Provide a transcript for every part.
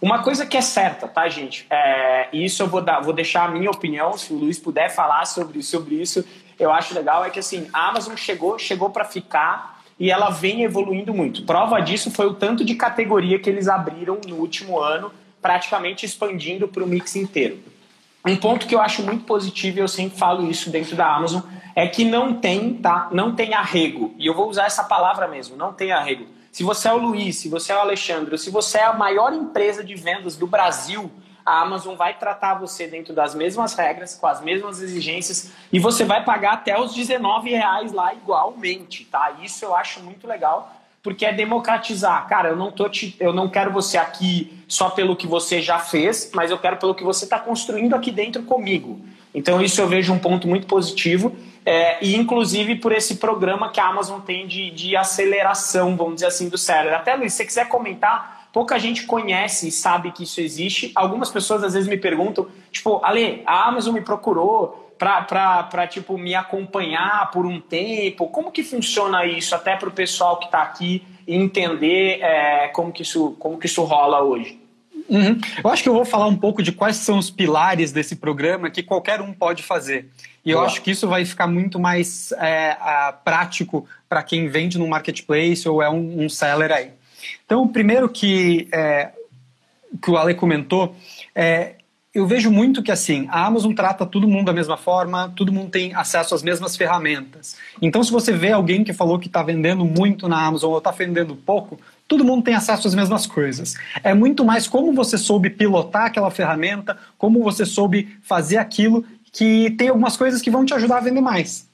Uma coisa que é certa, tá, gente? É, isso eu vou, dar, vou deixar a minha opinião, se o Luiz puder falar sobre, sobre isso, eu acho legal, é que assim, a Amazon chegou, chegou para ficar e ela vem evoluindo muito. Prova disso foi o tanto de categoria que eles abriram no último ano, praticamente expandindo para o mix inteiro. Um ponto que eu acho muito positivo, e eu sempre falo isso dentro da Amazon, é que não tem, tá? Não tem arrego. E eu vou usar essa palavra mesmo, não tem arrego. Se você é o Luiz, se você é o Alexandre, se você é a maior empresa de vendas do Brasil, a Amazon vai tratar você dentro das mesmas regras, com as mesmas exigências, e você vai pagar até os 19 reais lá igualmente, tá? Isso eu acho muito legal, porque é democratizar. Cara, eu não, tô te, eu não quero você aqui só pelo que você já fez, mas eu quero pelo que você está construindo aqui dentro comigo. Então, isso eu vejo um ponto muito positivo. É, e inclusive por esse programa que a Amazon tem de, de aceleração, vamos dizer assim, do cérebro. Até, Luiz, se você quiser comentar, pouca gente conhece e sabe que isso existe. Algumas pessoas às vezes me perguntam, tipo, Ale, a Amazon me procurou para tipo, me acompanhar por um tempo? Como que funciona isso, até para o pessoal que está aqui entender é, como, que isso, como que isso rola hoje? Uhum. Eu acho que eu vou falar um pouco de quais são os pilares desse programa que qualquer um pode fazer. E eu acho que isso vai ficar muito mais é, prático para quem vende no marketplace ou é um, um, seller aí. Então, o primeiro que, é, que o Ale comentou é eu vejo muito que assim, a Amazon trata todo mundo da mesma forma, todo mundo tem acesso às mesmas ferramentas. Então, se você vê alguém que falou que está vendendo muito na Amazon ou está vendendo pouco, todo mundo tem acesso às mesmas coisas. É muito mais como você soube pilotar aquela ferramenta, como você soube fazer aquilo, que tem algumas coisas que vão te ajudar a vender mais.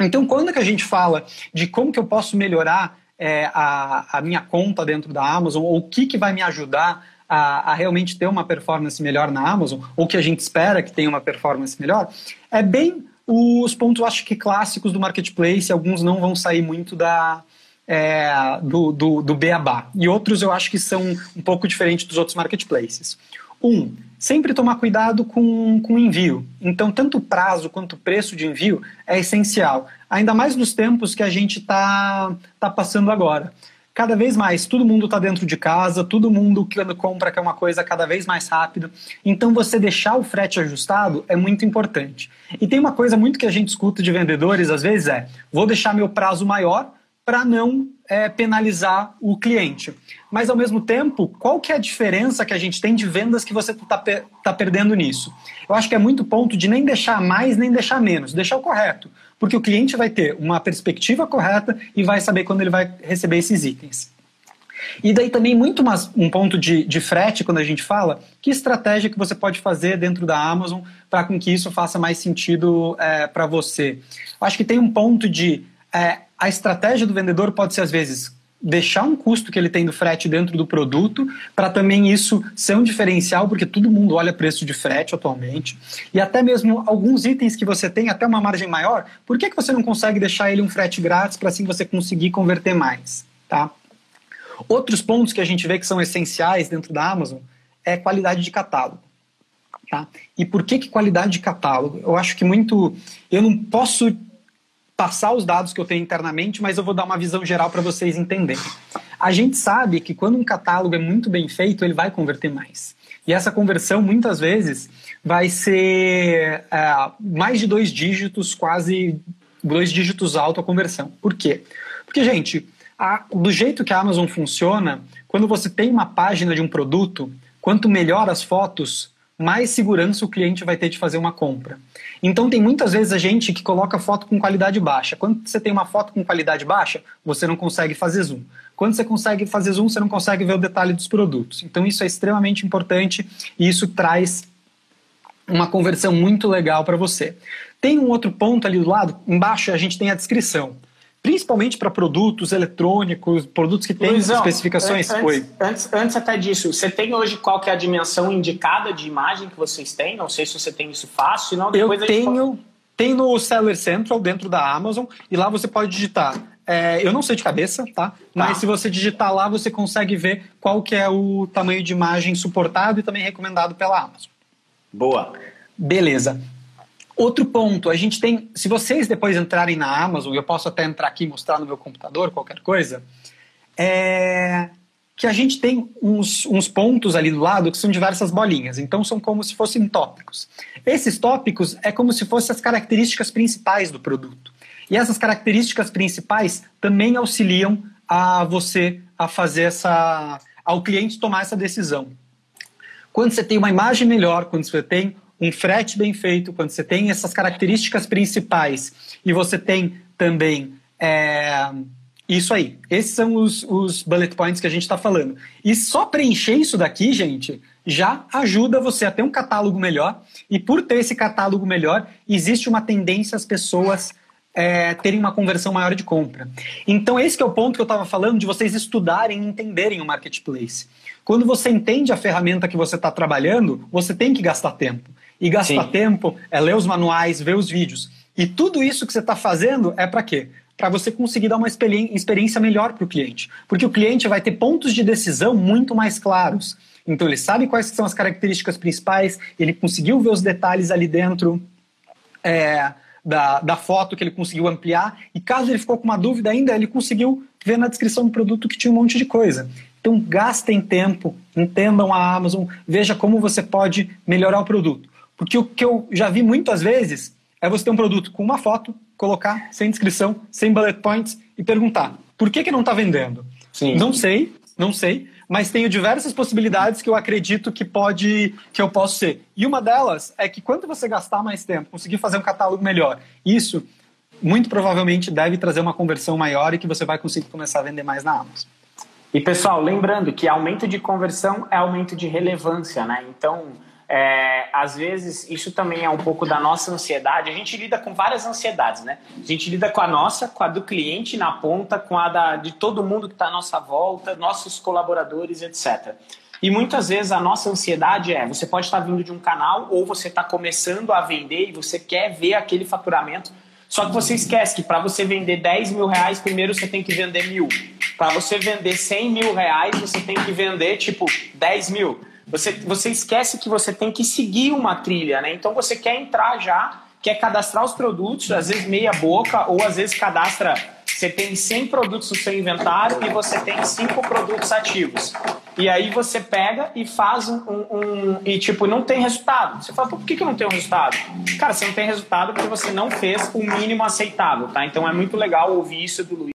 Então, quando que a gente fala de como que eu posso melhorar é, a, a minha conta dentro da Amazon, ou o que, que vai me ajudar a, a, realmente ter uma performance melhor na Amazon, ou que a gente espera que tenha uma performance melhor, é bem os pontos, acho que clássicos do marketplace, alguns não vão sair muito da, é, do, do, do Beabá, e outros eu acho que são um pouco diferentes dos outros marketplaces. Um, sempre tomar cuidado com, com o envio. Então, tanto o prazo quanto o preço de envio é essencial, ainda mais nos tempos que a gente está tá passando agora cada vez mais todo mundo está dentro de casa, todo mundo compra quer uma coisa cada vez mais rápida. Então você deixar o frete ajustado é muito importante. E tem uma coisa muito que a gente escuta de vendedores às vezes é: vou deixar meu prazo maior para não é, penalizar o cliente. Mas ao mesmo tempo, qual que é a diferença que a gente tem de vendas que você está tá perdendo nisso? Eu acho que é muito ponto de nem deixar mais nem deixar menos, deixar o correto porque o cliente vai ter uma perspectiva correta e vai saber quando ele vai receber esses itens. E daí também muito mais um ponto de, de frete quando a gente fala, que estratégia que você pode fazer dentro da Amazon para com que isso faça mais sentido é, para você. Acho que tem um ponto de é, a estratégia do vendedor pode ser às vezes deixar um custo que ele tem do frete dentro do produto, para também isso ser um diferencial, porque todo mundo olha preço de frete atualmente, e até mesmo alguns itens que você tem até uma margem maior, por que, que você não consegue deixar ele um frete grátis para assim você conseguir converter mais, tá? Outros pontos que a gente vê que são essenciais dentro da Amazon é qualidade de catálogo. Tá? E por que, que qualidade de catálogo? Eu acho que muito. Eu não posso passar os dados que eu tenho internamente, mas eu vou dar uma visão geral para vocês entenderem. A gente sabe que quando um catálogo é muito bem feito, ele vai converter mais. E essa conversão, muitas vezes, vai ser é, mais de dois dígitos, quase dois dígitos alto a conversão. Por quê? Porque, gente, a, do jeito que a Amazon funciona, quando você tem uma página de um produto, quanto melhor as fotos, mais segurança o cliente vai ter de fazer uma compra. Então tem muitas vezes a gente que coloca foto com qualidade baixa. Quando você tem uma foto com qualidade baixa, você não consegue fazer zoom. Quando você consegue fazer zoom, você não consegue ver o detalhe dos produtos. Então isso é extremamente importante e isso traz uma conversão muito legal para você. Tem um outro ponto ali do lado, embaixo a gente tem a descrição principalmente para produtos eletrônicos, produtos que têm Luizão, especificações. Antes, antes, antes, até disso, você tem hoje qual que é a dimensão indicada de imagem que vocês têm? Não sei se você tem isso fácil, senão depois Eu tenho, pode... tem no Seller Central dentro da Amazon e lá você pode digitar. É, eu não sei de cabeça, tá? tá? Mas se você digitar lá, você consegue ver qual que é o tamanho de imagem suportado e também recomendado pela Amazon. Boa. Beleza. Outro ponto, a gente tem, se vocês depois entrarem na Amazon, eu posso até entrar aqui e mostrar no meu computador qualquer coisa, é, que a gente tem uns, uns pontos ali do lado que são diversas bolinhas, então são como se fossem tópicos. Esses tópicos é como se fossem as características principais do produto. E essas características principais também auxiliam a você a fazer essa. ao cliente tomar essa decisão. Quando você tem uma imagem melhor, quando você tem um frete bem feito, quando você tem essas características principais e você tem também é, isso aí. Esses são os, os bullet points que a gente está falando. E só preencher isso daqui, gente, já ajuda você a ter um catálogo melhor. E por ter esse catálogo melhor, existe uma tendência às pessoas é, terem uma conversão maior de compra. Então, esse é o ponto que eu estava falando de vocês estudarem e entenderem o marketplace. Quando você entende a ferramenta que você está trabalhando, você tem que gastar tempo. E gastar Sim. tempo é ler os manuais, ver os vídeos. E tudo isso que você está fazendo é para quê? Para você conseguir dar uma experiência melhor para o cliente. Porque o cliente vai ter pontos de decisão muito mais claros. Então ele sabe quais são as características principais, ele conseguiu ver os detalhes ali dentro. É, da, da foto que ele conseguiu ampliar. E caso ele ficou com uma dúvida ainda, ele conseguiu ver na descrição do produto que tinha um monte de coisa. Então gastem tempo, entendam a Amazon, veja como você pode melhorar o produto. Porque o que eu já vi muitas vezes é você ter um produto com uma foto, colocar sem descrição, sem bullet points e perguntar por que, que não está vendendo? Sim. Não sei, não sei mas tenho diversas possibilidades que eu acredito que pode que eu posso ser. E uma delas é que quando você gastar mais tempo, conseguir fazer um catálogo melhor, isso muito provavelmente deve trazer uma conversão maior e que você vai conseguir começar a vender mais na Amazon. E pessoal, lembrando que aumento de conversão é aumento de relevância, né? Então, é, às vezes, isso também é um pouco da nossa ansiedade. A gente lida com várias ansiedades, né? A gente lida com a nossa, com a do cliente na ponta, com a da, de todo mundo que está à nossa volta, nossos colaboradores, etc. E muitas vezes a nossa ansiedade é: você pode estar vindo de um canal ou você está começando a vender e você quer ver aquele faturamento. Só que você esquece que para você vender 10 mil reais, primeiro você tem que vender mil. Para você vender 100 mil reais, você tem que vender tipo 10 mil. Você, você esquece que você tem que seguir uma trilha, né? Então você quer entrar já, quer cadastrar os produtos, às vezes meia boca, ou às vezes cadastra. Você tem 100 produtos no seu inventário e você tem 5 produtos ativos. E aí você pega e faz um, um, E tipo, não tem resultado. Você fala, por que, que não tem um resultado? Cara, você não tem resultado porque você não fez o mínimo aceitável, tá? Então é muito legal ouvir isso do Luiz.